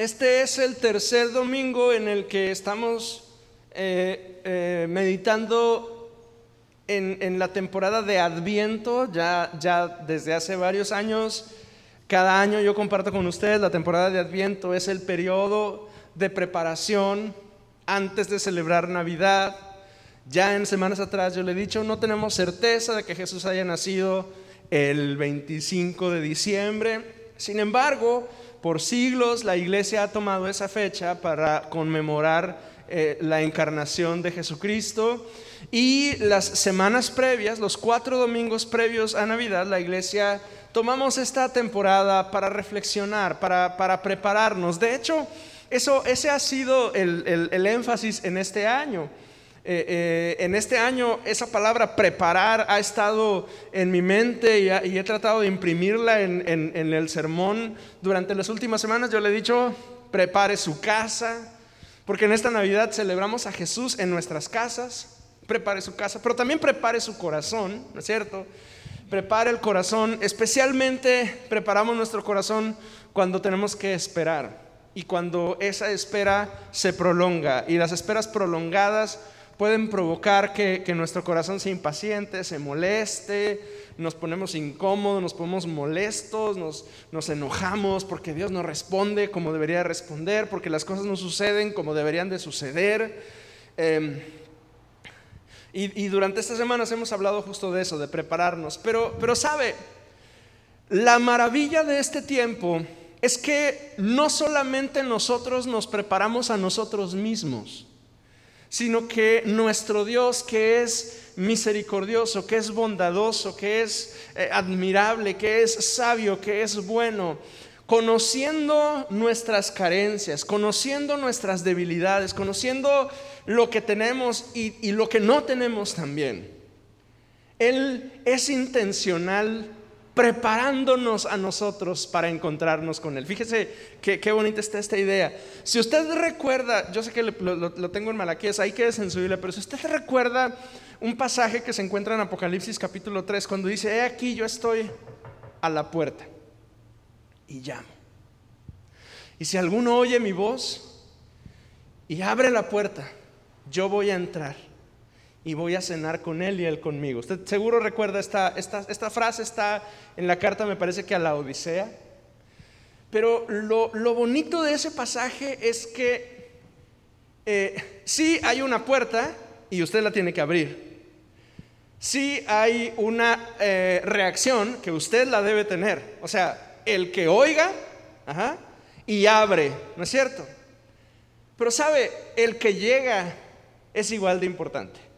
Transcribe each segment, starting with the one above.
este es el tercer domingo en el que estamos eh, eh, meditando en, la temporada de Adviento, ya, ya desde hace varios años. Cada año yo comparto con ustedes, la temporada de Adviento es el periodo de preparación antes de celebrar Navidad. Ya en semanas atrás yo le he dicho, no tenemos certeza de que Jesús haya nacido el 25 de diciembre. Sin embargo, por siglos la iglesia ha tomado esa fecha para conmemorar eh, la encarnación de Jesucristo y las semanas previas, los cuatro domingos previos a Navidad, la iglesia tomamos esta temporada para reflexionar, para, prepararnos. De hecho, eso, ese ha sido el énfasis en este año. Eh, eh, en este año esa palabra preparar ha estado en mi mente y, he tratado de imprimirla en, el sermón durante las últimas semanas. Yo le he dicho, prepare su casa, porque en esta Navidad celebramos a Jesús en nuestras casas. Prepare su casa, pero también prepare su corazón, ¿no es cierto? Prepare el corazón, especialmente preparamos nuestro corazón cuando tenemos que esperar y cuando esa espera se prolonga y las esperas prolongadas pueden provocar que, nuestro corazón se impaciente, se moleste, nos ponemos incómodos, nos ponemos molestos, nos, enojamos porque Dios no responde como debería responder, porque las cosas no suceden como deberían de suceder. Em, y, durante estas semanas hemos hablado justo de eso, de prepararnos. Pero, pero sabe, la maravilla de este tiempo es que no solamente nosotros nos preparamos a nosotros mismos, sino que nuestro Dios que es misericordioso, que es bondadoso, que es eh, admirable, que es sabio, que es bueno, conociendo nuestras carencias, conociendo nuestras debilidades, conociendo lo que tenemos y, y lo que no tenemos también. Él es intencional preparándonos a nosotros para encontrarnos con Él. Fíjese qué, bonita está esta idea. Si usted recuerda, yo sé que lo, tengo en Malaquías, ahí quédese en pero si usted recuerda un pasaje que se encuentra en Apocalipsis capítulo 3, cuando dice, he aquí yo estoy a la puerta y llamo. Y si alguno oye mi voz y abre la puerta, yo voy a entrar y voy a cenar con él y él conmigo. Usted seguro recuerda esta, esta, frase, está en la carta, me parece que a la Odisea. Pero lo, bonito de ese pasaje es que eh, sí hay una puerta y usted la tiene que abrir. Sí hay una eh, reacción que usted la debe tener. O sea, el que oiga y abre, ¿no es cierto? Pero sabe, el que llega es igual de importante.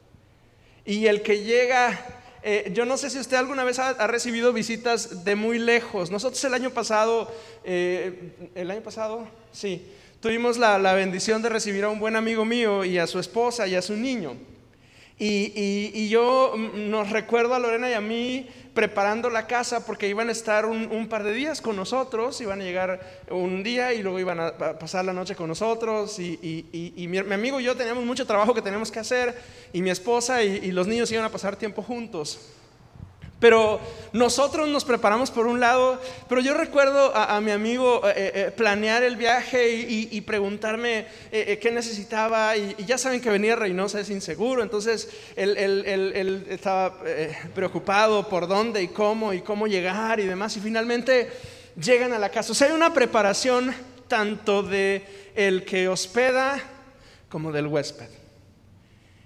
Y el que llega, eh, yo no sé si usted alguna vez ha, recibido visitas de muy lejos. Nosotros el año pasado, eh, el año pasado, sí, tuvimos la, la bendición de recibir a un buen amigo mío y a su esposa y a su niño. Y, yo mm, nos recuerdo a Lorena y a mí preparando la casa porque iban a estar un, par de días con nosotros, iban a llegar un día y luego iban a pasar la noche con nosotros y, mi, mi, amigo y yo teníamos mucho trabajo que teníamos que hacer y mi esposa y los niños iban a pasar tiempo juntos. Pero nosotros nos preparamos por un lado, pero yo recuerdo a, mi amigo eh, eh, eh, planear el viaje y, preguntarme qué necesitaba. Y, ya saben que venir a Reynosa es inseguro, entonces él, estaba preocupado por dónde y cómo y cómo llegar y demás. Y finalmente llegan a la casa. O sea, hay una preparación tanto de el que hospeda como del huésped.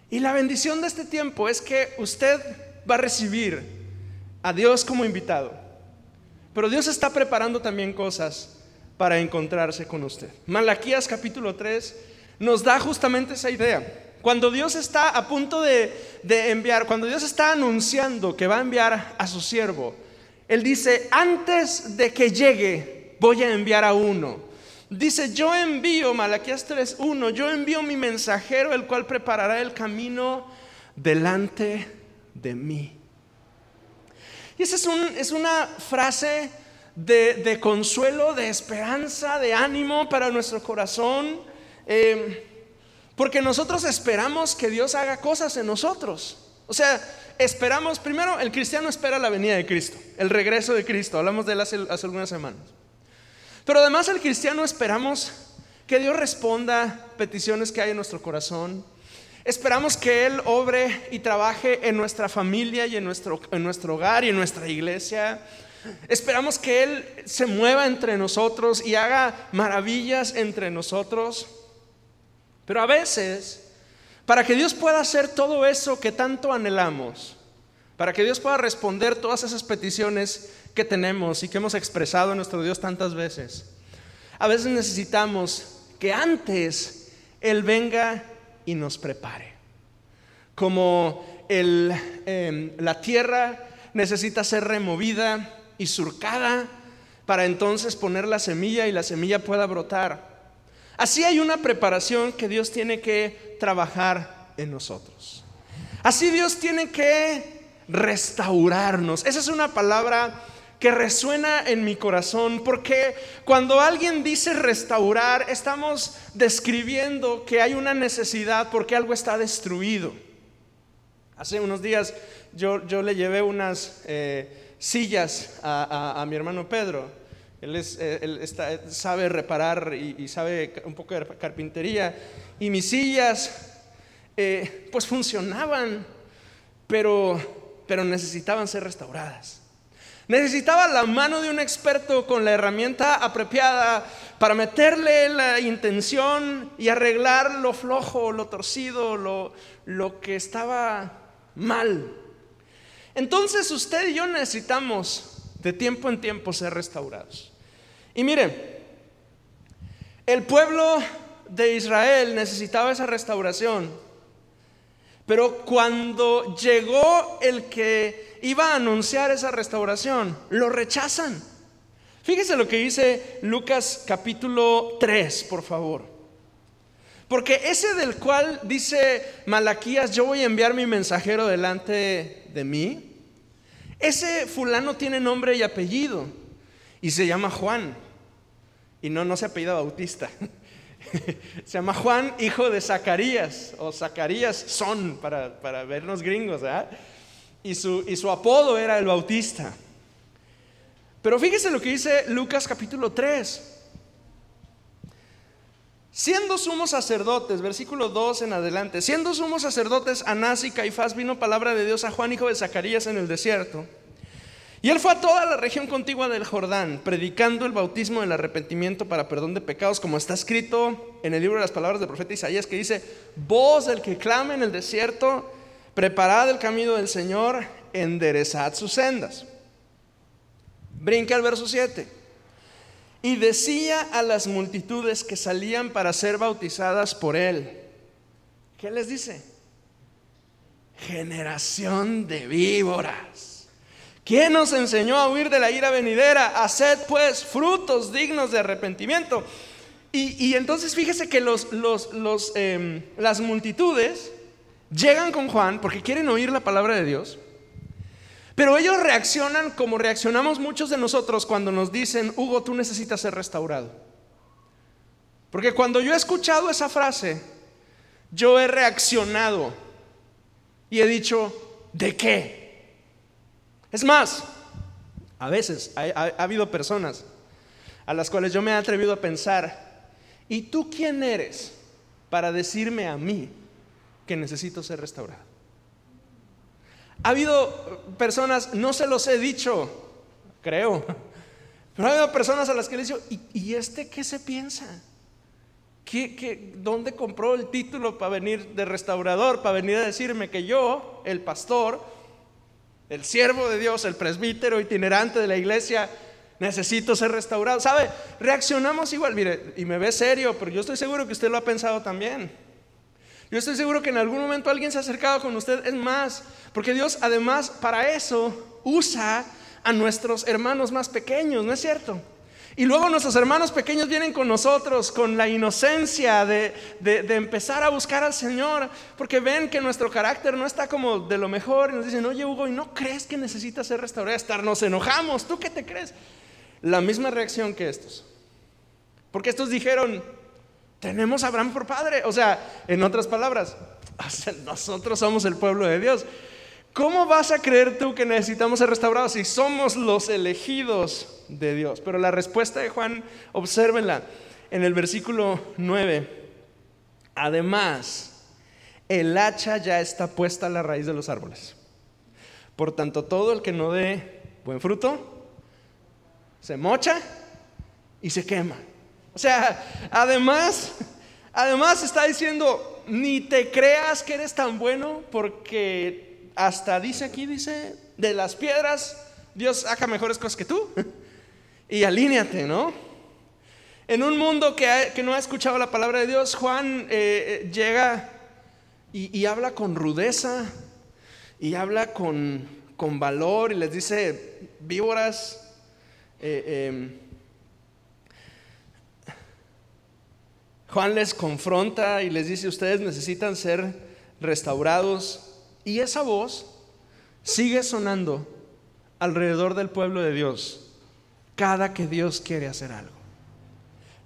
Y la bendición de este tiempo es que usted va a recibir a Dios como invitado. Pero Dios está preparando también cosas para encontrarse con usted. Malaquías capítulo 3 nos da justamente esa idea. Cuando Dios está a punto de, enviar, cuando Dios está anunciando que va a enviar a su siervo, Él dice, antes de que llegue, voy a enviar a uno. Dice, yo envío, Malaquías 3.1, yo envío mi mensajero, el cual preparará el camino delante de mí. Y esa es, una frase de, consuelo, de esperanza, de ánimo para nuestro corazón. Em, porque nosotros esperamos que Dios haga cosas en nosotros. O sea, esperamos, primero, el cristiano espera la venida de Cristo, el regreso de Cristo. Hablamos de él hace, hace algunas semanas. Pero además el cristiano esperamos que Dios responda peticiones que hay en nuestro corazón. Esperamos que Él obre y trabaje en nuestra familia y en nuestro, en nuestro hogar y en nuestra iglesia. Esperamos que Él se mueva entre nosotros y haga maravillas entre nosotros. Pero a veces, para que Dios pueda hacer todo eso que tanto anhelamos, para que Dios pueda responder todas esas peticiones que tenemos y que hemos expresado a nuestro Dios tantas veces, a veces necesitamos que antes Él venga y nos prepare. Como em, la tierra necesita ser removida y surcada para entonces poner la semilla y la semilla pueda brotar. Así hay una preparación que Dios tiene que trabajar en nosotros. Así Dios tiene que restaurarnos. Esa es una palabra que resuena en mi corazón, porque cuando alguien dice restaurar, estamos describiendo que hay una necesidad porque algo está destruido. Hace unos días yo, yo le llevé unas eh, sillas a, mi hermano Pedro. Él, es, eh, sabe reparar y, sabe un poco de carpintería. Y mis sillas, eh, pues funcionaban, pero, pero necesitaban ser restauradas. Necesitaba la mano de un experto con la herramienta apropiada para meterle la intención y arreglar lo flojo, lo torcido, lo, lo que estaba mal. Entonces usted y yo necesitamos de tiempo en tiempo ser restaurados. Y mire, el pueblo de Israel necesitaba esa restauración, pero cuando llegó el que iba a anunciar esa restauración, lo rechazan. Fíjese lo que dice Lucas capítulo 3, por favor. Porque ese del cual dice Malaquías, yo voy a enviar mi mensajero delante de mí, ese fulano tiene nombre y apellido y se llama Juan. Y no, no se apellida Bautista. se llama Juan, hijo de Zacarías, o Zacarías son, para, para vernos gringos, ¿verdad? Y su, apodo era el Bautista. Pero fíjese lo que dice Lucas capítulo 3. Siendo sumos sacerdotes, versículo 2 en adelante, siendo sumos sacerdotes Anás y Caifás vino palabra de Dios a Juan, hijo de Zacarías, en el desierto. Y él fue a toda la región contigua del Jordán, predicando el bautismo del arrepentimiento para perdón de pecados, como está escrito en el libro de las palabras del profeta Isaías, que dice, voz del que clama en el desierto, Preparad el camino del Señor, enderezad sus sendas. Brinca al verso 7. Y decía a las multitudes que salían para ser bautizadas por él. ¿Qué les dice? Generación de víboras. ¿Quién nos enseñó a huir de la ira venidera? Haced pues frutos dignos de arrepentimiento. Y, entonces fíjese que los, los, em, las multitudes Llegan con Juan porque quieren oír la palabra de Dios, pero ellos reaccionan como reaccionamos muchos de nosotros cuando nos dicen, Hugo, tú necesitas ser restaurado. Porque cuando yo he escuchado esa frase, yo he reaccionado y he dicho, ¿de qué? Es más, a veces ha, ha, habido personas a las cuales yo me he atrevido a pensar, ¿y tú quién eres para decirme a mí que necesito ser restaurado. Ha habido personas, no se los he dicho, creo, pero ha habido personas a las que le he dicho, ¿y, este qué se piensa? ¿Qué, dónde compró el título para venir de restaurador, para venir a decirme que yo, el pastor, el siervo de Dios, el presbítero itinerante de la iglesia, necesito ser restaurado? ¿Sabe? Reaccionamos igual, mire, y me ve serio, pero yo estoy seguro que usted lo ha pensado también. Yo estoy seguro que en algún momento alguien se ha acercado con usted. Es más, porque Dios además para eso usa a nuestros hermanos más pequeños, ¿no es cierto? Y luego nuestros hermanos pequeños vienen con nosotros con la inocencia de, empezar a buscar al Señor, porque ven que nuestro carácter no está como de lo mejor y nos dicen, oye Hugo, ¿y no crees que necesitas ser restaurado? Nos enojamos, ¿tú qué te crees? La misma reacción que estos. Porque estos dijeron, tenemos a Abraham por padre. O sea, en otras palabras, nosotros somos el pueblo de Dios. ¿Cómo vas a creer tú que necesitamos ser restaurados si somos los elegidos de Dios? Pero la respuesta de Juan, obsérvenla, en el versículo 9, además, el hacha ya está puesta a la raíz de los árboles. Por tanto, todo el que no dé buen fruto, se mocha y se quema. O sea, además, además está diciendo, ni te creas que eres tan bueno, porque hasta dice aquí, dice, de las piedras, Dios haga mejores cosas que tú. Y alíneate, ¿no? En un mundo que, no ha escuchado la palabra de Dios, Juan eh, eh, llega y, habla con rudeza y habla con, valor y les dice, víboras, eh, em, Juan les confronta y les dice, ustedes necesitan ser restaurados. Y esa voz sigue sonando alrededor del pueblo de Dios cada que Dios quiere hacer algo.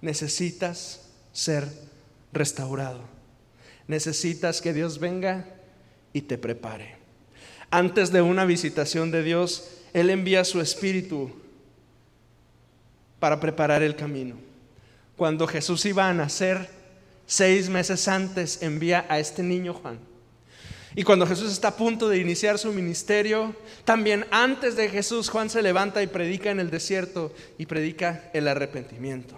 Necesitas ser restaurado. Necesitas que Dios venga y te prepare. Antes de una visitación de Dios, Él envía su espíritu para preparar el camino. Cuando Jesús iba a nacer, seis meses antes envía a este niño Juan y cuando Jesús está a punto de iniciar su ministerio, también antes de Jesús, Juan se levanta y predica en el desierto y predica el arrepentimiento.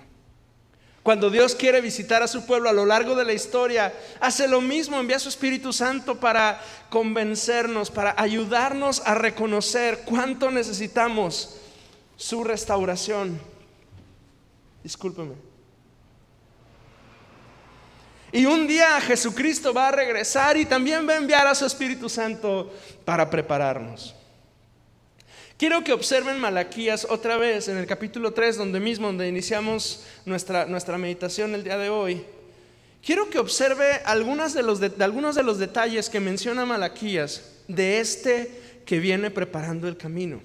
Cuando Dios quiere visitar a su pueblo a lo largo de la historia, hace lo mismo, envía a su Espíritu Santo para convencernos, para ayudarnos a reconocer cuánto necesitamos su restauración. Discúlpeme. Y un día Jesucristo va a regresar y también va a enviar a su Espíritu Santo para prepararnos. Quiero que observen Malaquías otra vez en el capítulo 3, donde mismo, donde iniciamos nuestra, nuestra meditación el día de hoy. Quiero que observe algunos de, los algunos de los detalles que menciona Malaquías de este que viene preparando el camino.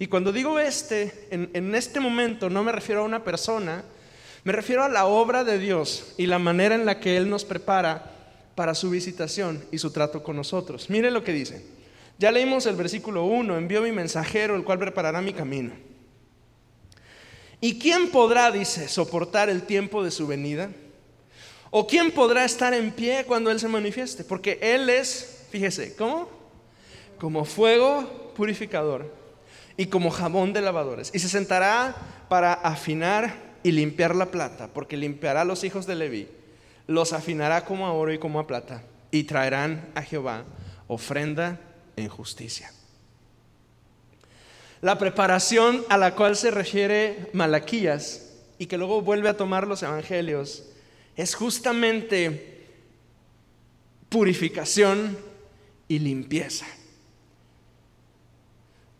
Y cuando digo este, en, en este momento no me refiero a una persona, me refiero a la obra de Dios y la manera en la que Él nos prepara para su visitación y su trato con nosotros. Mire lo que dice. Ya leímos el versículo 1, envió mi mensajero, el cual preparará mi camino. ¿Y quién podrá, dice, soportar el tiempo de su venida? ¿O quién podrá estar en pie cuando Él se manifieste? Porque Él es, fíjese, ¿cómo? Como fuego purificador y como jabón de lavadores. Y se sentará para afinar y limpiar la plata, porque limpiará a los hijos de Leví, los afinará como a oro y como a plata, y traerán a Jehová ofrenda en justicia. La preparación a la cual se refiere Malaquías y que luego vuelve a tomar los evangelios es justamente purificación y limpieza.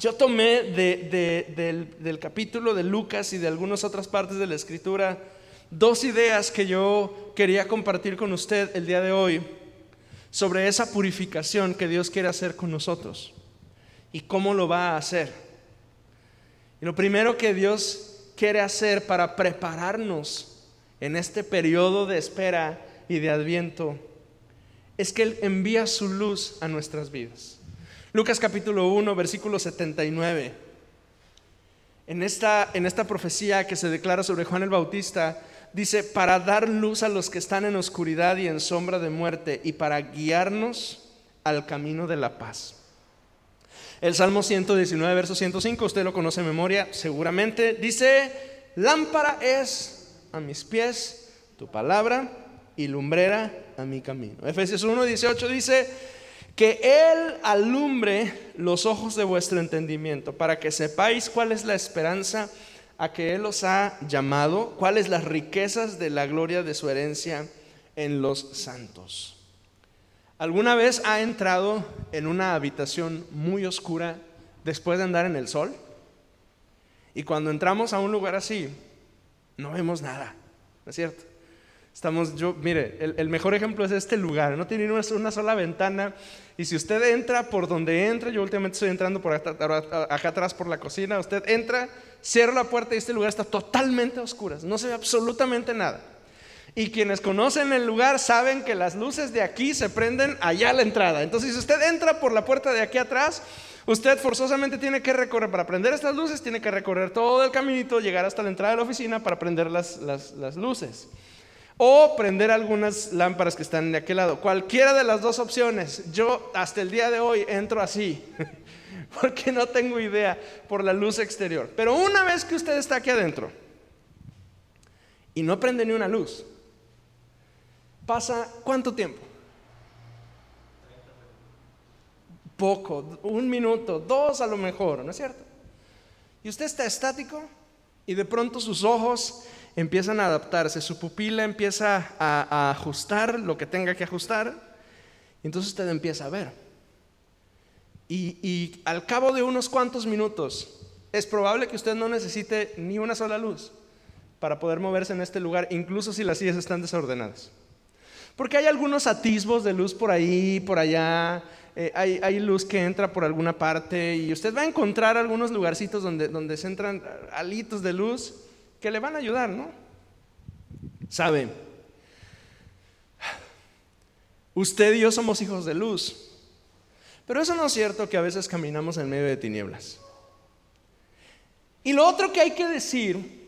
Yo tomé del, capítulo de Lucas y de algunas otras partes de la escritura dos ideas que yo quería compartir con usted el día de hoy sobre esa purificación que Dios quiere hacer con nosotros y cómo lo va a hacer. Y lo primero que Dios quiere hacer para prepararnos en este periodo de espera y de adviento es que Él envía su luz a nuestras vidas. Lucas capítulo 1, versículo 79. En esta, en esta profecía que se declara sobre Juan el Bautista, dice, para dar luz a los que están en oscuridad y en sombra de muerte y para guiarnos al camino de la paz. El Salmo 119, verso 105, usted lo conoce de memoria seguramente, dice, lámpara es a mis pies tu palabra y lumbrera a mi camino. Efesios 1, 18 dice, que Él alumbre los ojos de vuestro entendimiento, para que sepáis cuál es la esperanza a que Él os ha llamado, cuáles las riquezas de la gloria de su herencia en los santos. ¿Alguna vez ha entrado en una habitación muy oscura después de andar en el sol? Y cuando entramos a un lugar así, no vemos nada, ¿no es cierto? Estamos, yo, mire, el, mejor ejemplo es este lugar, no tiene una, sola ventana y si usted entra por donde entra, yo últimamente estoy entrando por acá, atrás por la cocina, usted entra, cierra la puerta y este lugar está totalmente a oscuras, no se ve absolutamente nada. Y quienes conocen el lugar saben que las luces de aquí se prenden allá a la entrada. Entonces, si usted entra por la puerta de aquí atrás, Usted forzosamente tiene que recorrer, para prender estas luces, tiene que recorrer todo el caminito, llegar hasta la entrada de la oficina para prender las, las luces. O prender algunas lámparas que están de aquel lado. Cualquiera de las dos opciones. Yo hasta el día de hoy entro así. Porque no tengo idea por la luz exterior. Pero una vez que usted está aquí adentro y no prende ni una luz, pasa cuánto tiempo? poco, un minuto, dos a lo mejor, ¿no es cierto? Y usted está estático y de pronto sus ojos empiezan a adaptarse, su pupila empieza a, ajustar lo que tenga que ajustar, y entonces usted empieza a ver. Y, al cabo de unos cuantos minutos, es probable que usted no necesite ni una sola luz para poder moverse en este lugar, incluso si las sillas están desordenadas. Porque hay algunos atisbos de luz por ahí, por allá, eh, hay, luz que entra por alguna parte y usted va a encontrar algunos lugarcitos donde se entran alitos de luz que le van a ayudar, ¿no? Sabe, usted y yo somos hijos de luz, pero eso no es cierto que a veces caminamos en medio de tinieblas. Y lo otro que hay que decir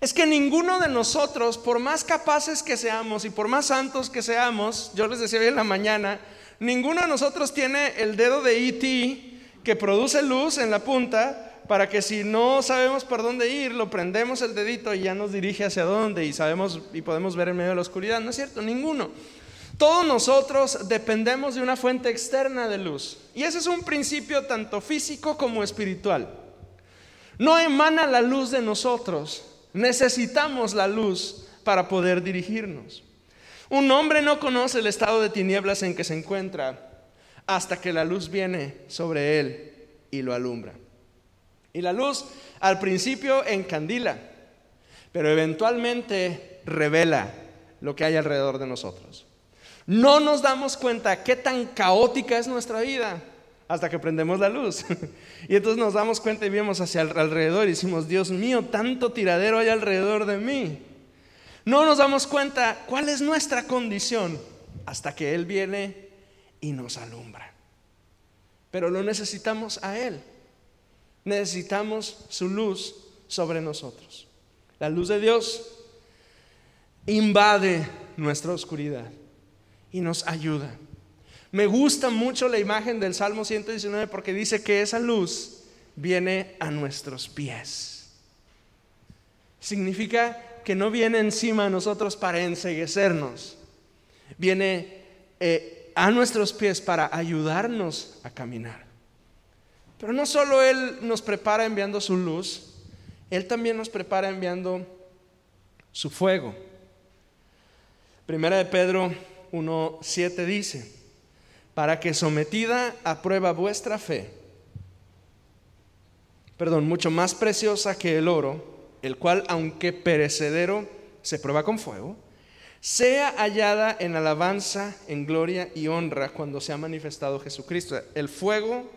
es que ninguno de nosotros, por más capaces que seamos y por más santos que seamos, yo les decía hoy en la mañana, Ninguno de nosotros tiene el dedo de ET que produce luz en la punta para que si no sabemos por dónde ir, lo prendemos el dedito y ya nos dirige hacia dónde y sabemos y podemos ver en medio de la oscuridad. No es cierto, ninguno. Todos nosotros dependemos de una fuente externa de luz. Y ese es un principio tanto físico como espiritual. No emana la luz de nosotros. Necesitamos la luz para poder dirigirnos. Un hombre no conoce el estado de tinieblas en que se encuentra hasta que la luz viene sobre él y lo alumbra. Y la luz al principio encandila, pero eventualmente revela lo que hay alrededor de nosotros. No nos damos cuenta qué tan caótica es nuestra vida hasta que prendemos la luz. y entonces nos damos cuenta y vemos hacia alrededor y decimos, Dios mío, tanto tiradero hay alrededor de mí. No nos damos cuenta cuál es nuestra condición hasta que Él viene y nos alumbra. Pero lo necesitamos a Él. Necesitamos su luz sobre nosotros. La luz de Dios invade nuestra oscuridad y nos ayuda. Me gusta mucho la imagen del Salmo 119 porque dice que esa luz viene a nuestros pies. Significa que no viene encima a nosotros para enseguecernos, viene eh, a nuestros pies para ayudarnos a caminar. Pero no solo Él nos prepara enviando su luz, Él también nos prepara enviando su fuego. Primera de Pedro 1.7 dice, para que sometida a prueba vuestra fe, perdón, mucho más preciosa que el oro, el cual, aunque perecedero, se prueba con fuego, sea hallada en alabanza, en gloria y honra cuando se ha manifestado Jesucristo. El fuego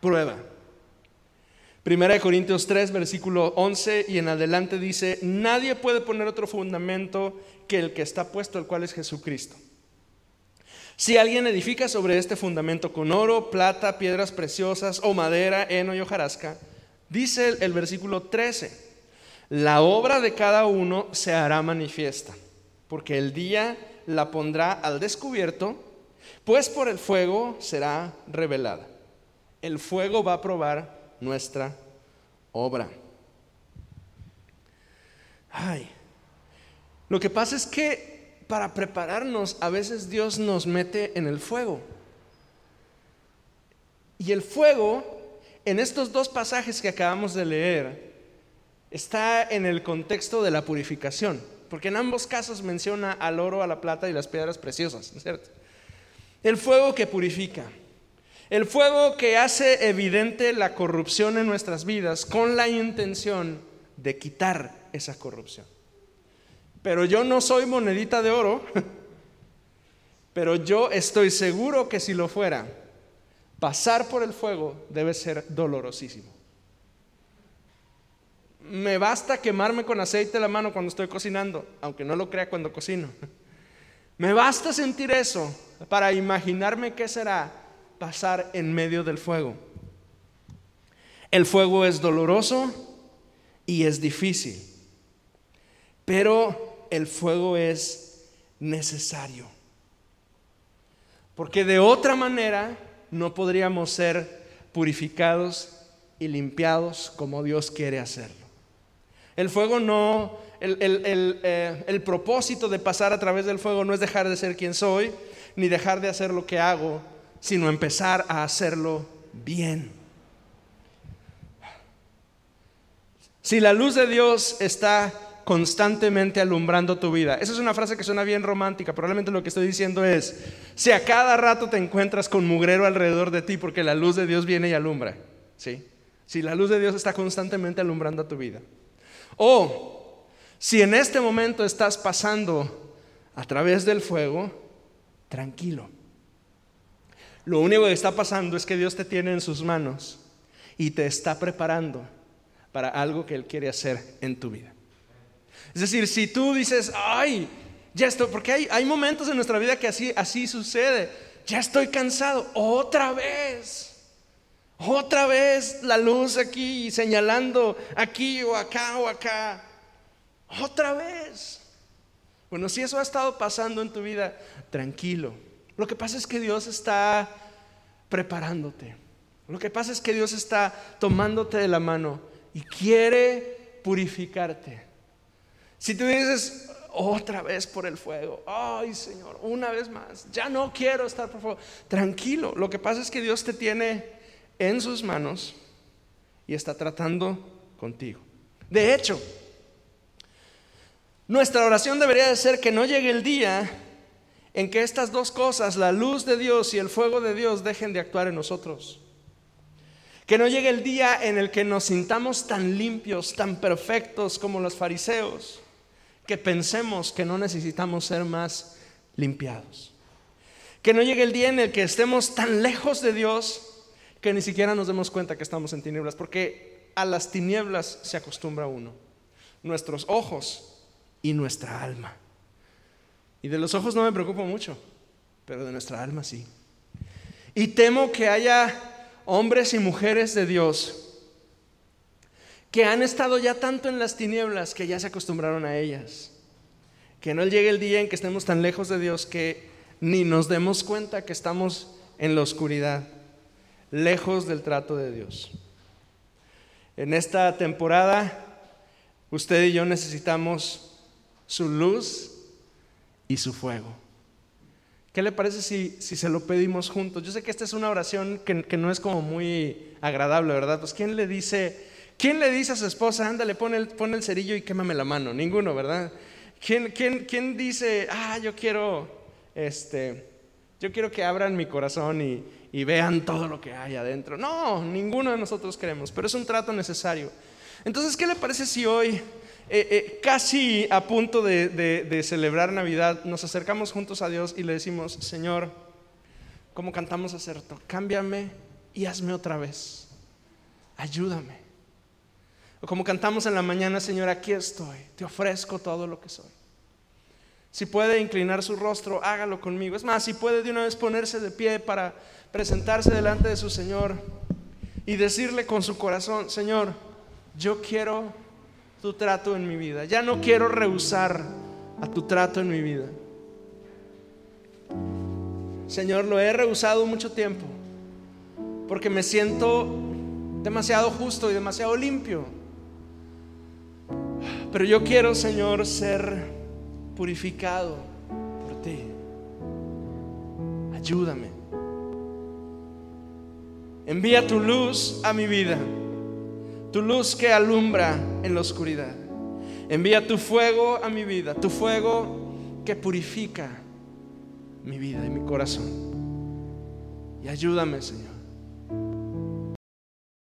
prueba. Primera de Corintios 3, versículo 11 y en adelante dice, nadie puede poner otro fundamento que el que está puesto, el cual es Jesucristo. Si alguien edifica sobre este fundamento con oro, plata, piedras preciosas o madera, heno y hojarasca, dice el, el versículo 13, la obra de cada uno se hará manifiesta, porque el día la pondrá al descubierto, pues por el fuego será revelada. El fuego va a probar nuestra obra. Ay, lo que pasa es que para prepararnos a veces Dios nos mete en el fuego. Y el fuego, en estos dos pasajes que acabamos de leer, está en el contexto de la purificación, porque en ambos casos menciona al oro, a la plata y las piedras preciosas, ¿cierto? El fuego que purifica, el fuego que hace evidente la corrupción en nuestras vidas con la intención de quitar esa corrupción. Pero yo no soy monedita de oro, pero yo estoy seguro que si lo fuera, pasar por el fuego debe ser dolorosísimo. Me basta quemarme con aceite la mano cuando estoy cocinando, aunque no lo crea cuando cocino. Me basta sentir eso para imaginarme qué será pasar en medio del fuego. El fuego es doloroso y es difícil, pero el fuego es necesario. Porque de otra manera no podríamos ser purificados y limpiados como Dios quiere hacerlo. El fuego no, el, eh, el, propósito de pasar a través del fuego no es dejar de ser quien soy, ni dejar de hacer lo que hago, sino empezar a hacerlo bien. Si la luz de Dios está constantemente alumbrando tu vida. Esa es una frase que suena bien romántica. Probablemente lo que estoy diciendo es, si a cada rato te encuentras con mugrero alrededor de ti porque la luz de Dios viene y alumbra. ¿sí? Si la luz de Dios está constantemente alumbrando tu vida. O si en este momento estás pasando a través del fuego, tranquilo. Lo único que está pasando es que Dios te tiene en sus manos y te está preparando para algo que Él quiere hacer en tu vida. Es decir, si tú dices, ay, ya estoy, porque hay, hay momentos en nuestra vida que así, así sucede, ya estoy cansado, otra vez. Otra vez la luz aquí señalando aquí o acá o acá. Otra vez. Bueno, si eso ha estado pasando en tu vida, tranquilo. Lo que pasa es que Dios está preparándote. Lo que pasa es que Dios está tomándote de la mano y quiere purificarte. Si tú dices, otra vez por el fuego, ay Señor, una vez más, ya no quiero estar por fuego, tranquilo, lo que pasa es que Dios te tiene en sus manos y está tratando contigo. De hecho, nuestra oración debería de ser que no llegue el día en que estas dos cosas, la luz de Dios y el fuego de Dios, dejen de actuar en nosotros. Que no llegue el día en el que nos sintamos tan limpios, tan perfectos como los fariseos que pensemos que no necesitamos ser más limpiados. Que no llegue el día en el que estemos tan lejos de Dios que ni siquiera nos demos cuenta que estamos en tinieblas, porque a las tinieblas se acostumbra uno, nuestros ojos y nuestra alma. Y de los ojos no me preocupo mucho, pero de nuestra alma sí. Y temo que haya hombres y mujeres de Dios que han estado ya tanto en las tinieblas que ya se acostumbraron a ellas. Que no llegue el día en que estemos tan lejos de Dios que ni nos demos cuenta que estamos en la oscuridad, lejos del trato de Dios. En esta temporada, usted y yo necesitamos su luz y su fuego. ¿Qué le parece si, si, se lo pedimos juntos? Yo sé que esta es una oración que, que no es como muy agradable, ¿verdad? Pues ¿quién le dice ¿Quién le dice a su esposa, ándale, pon el, el cerillo y quémame la mano? Ninguno, ¿verdad? ¿Quién, quién, quién dice, ah, yo quiero, este, yo quiero que abran mi corazón y, y vean todo lo que hay adentro? No, ninguno de nosotros queremos, pero es un trato necesario. Entonces, ¿qué le parece si hoy, eh, eh, casi a punto de, celebrar Navidad, nos acercamos juntos a Dios y le decimos, Señor, como cantamos acerto, cámbiame y hazme otra vez. Ayúdame. O como cantamos en la mañana, Señor, aquí estoy, te ofrezco todo lo que soy. Si puede inclinar su rostro, hágalo conmigo. Es más, si puede de una vez ponerse de pie para presentarse delante de su Señor y decirle con su corazón, Señor, yo quiero tu trato en mi vida. Ya no quiero rehusar a tu trato en mi vida. Señor, lo he rehusado mucho tiempo porque me siento demasiado justo y demasiado limpio. Pero yo quiero, Señor, ser purificado por ti. Ayúdame. Envía tu luz a mi vida, tu luz que alumbra en la oscuridad. Envía tu fuego a mi vida, tu fuego que purifica mi vida y mi corazón. Y ayúdame, Señor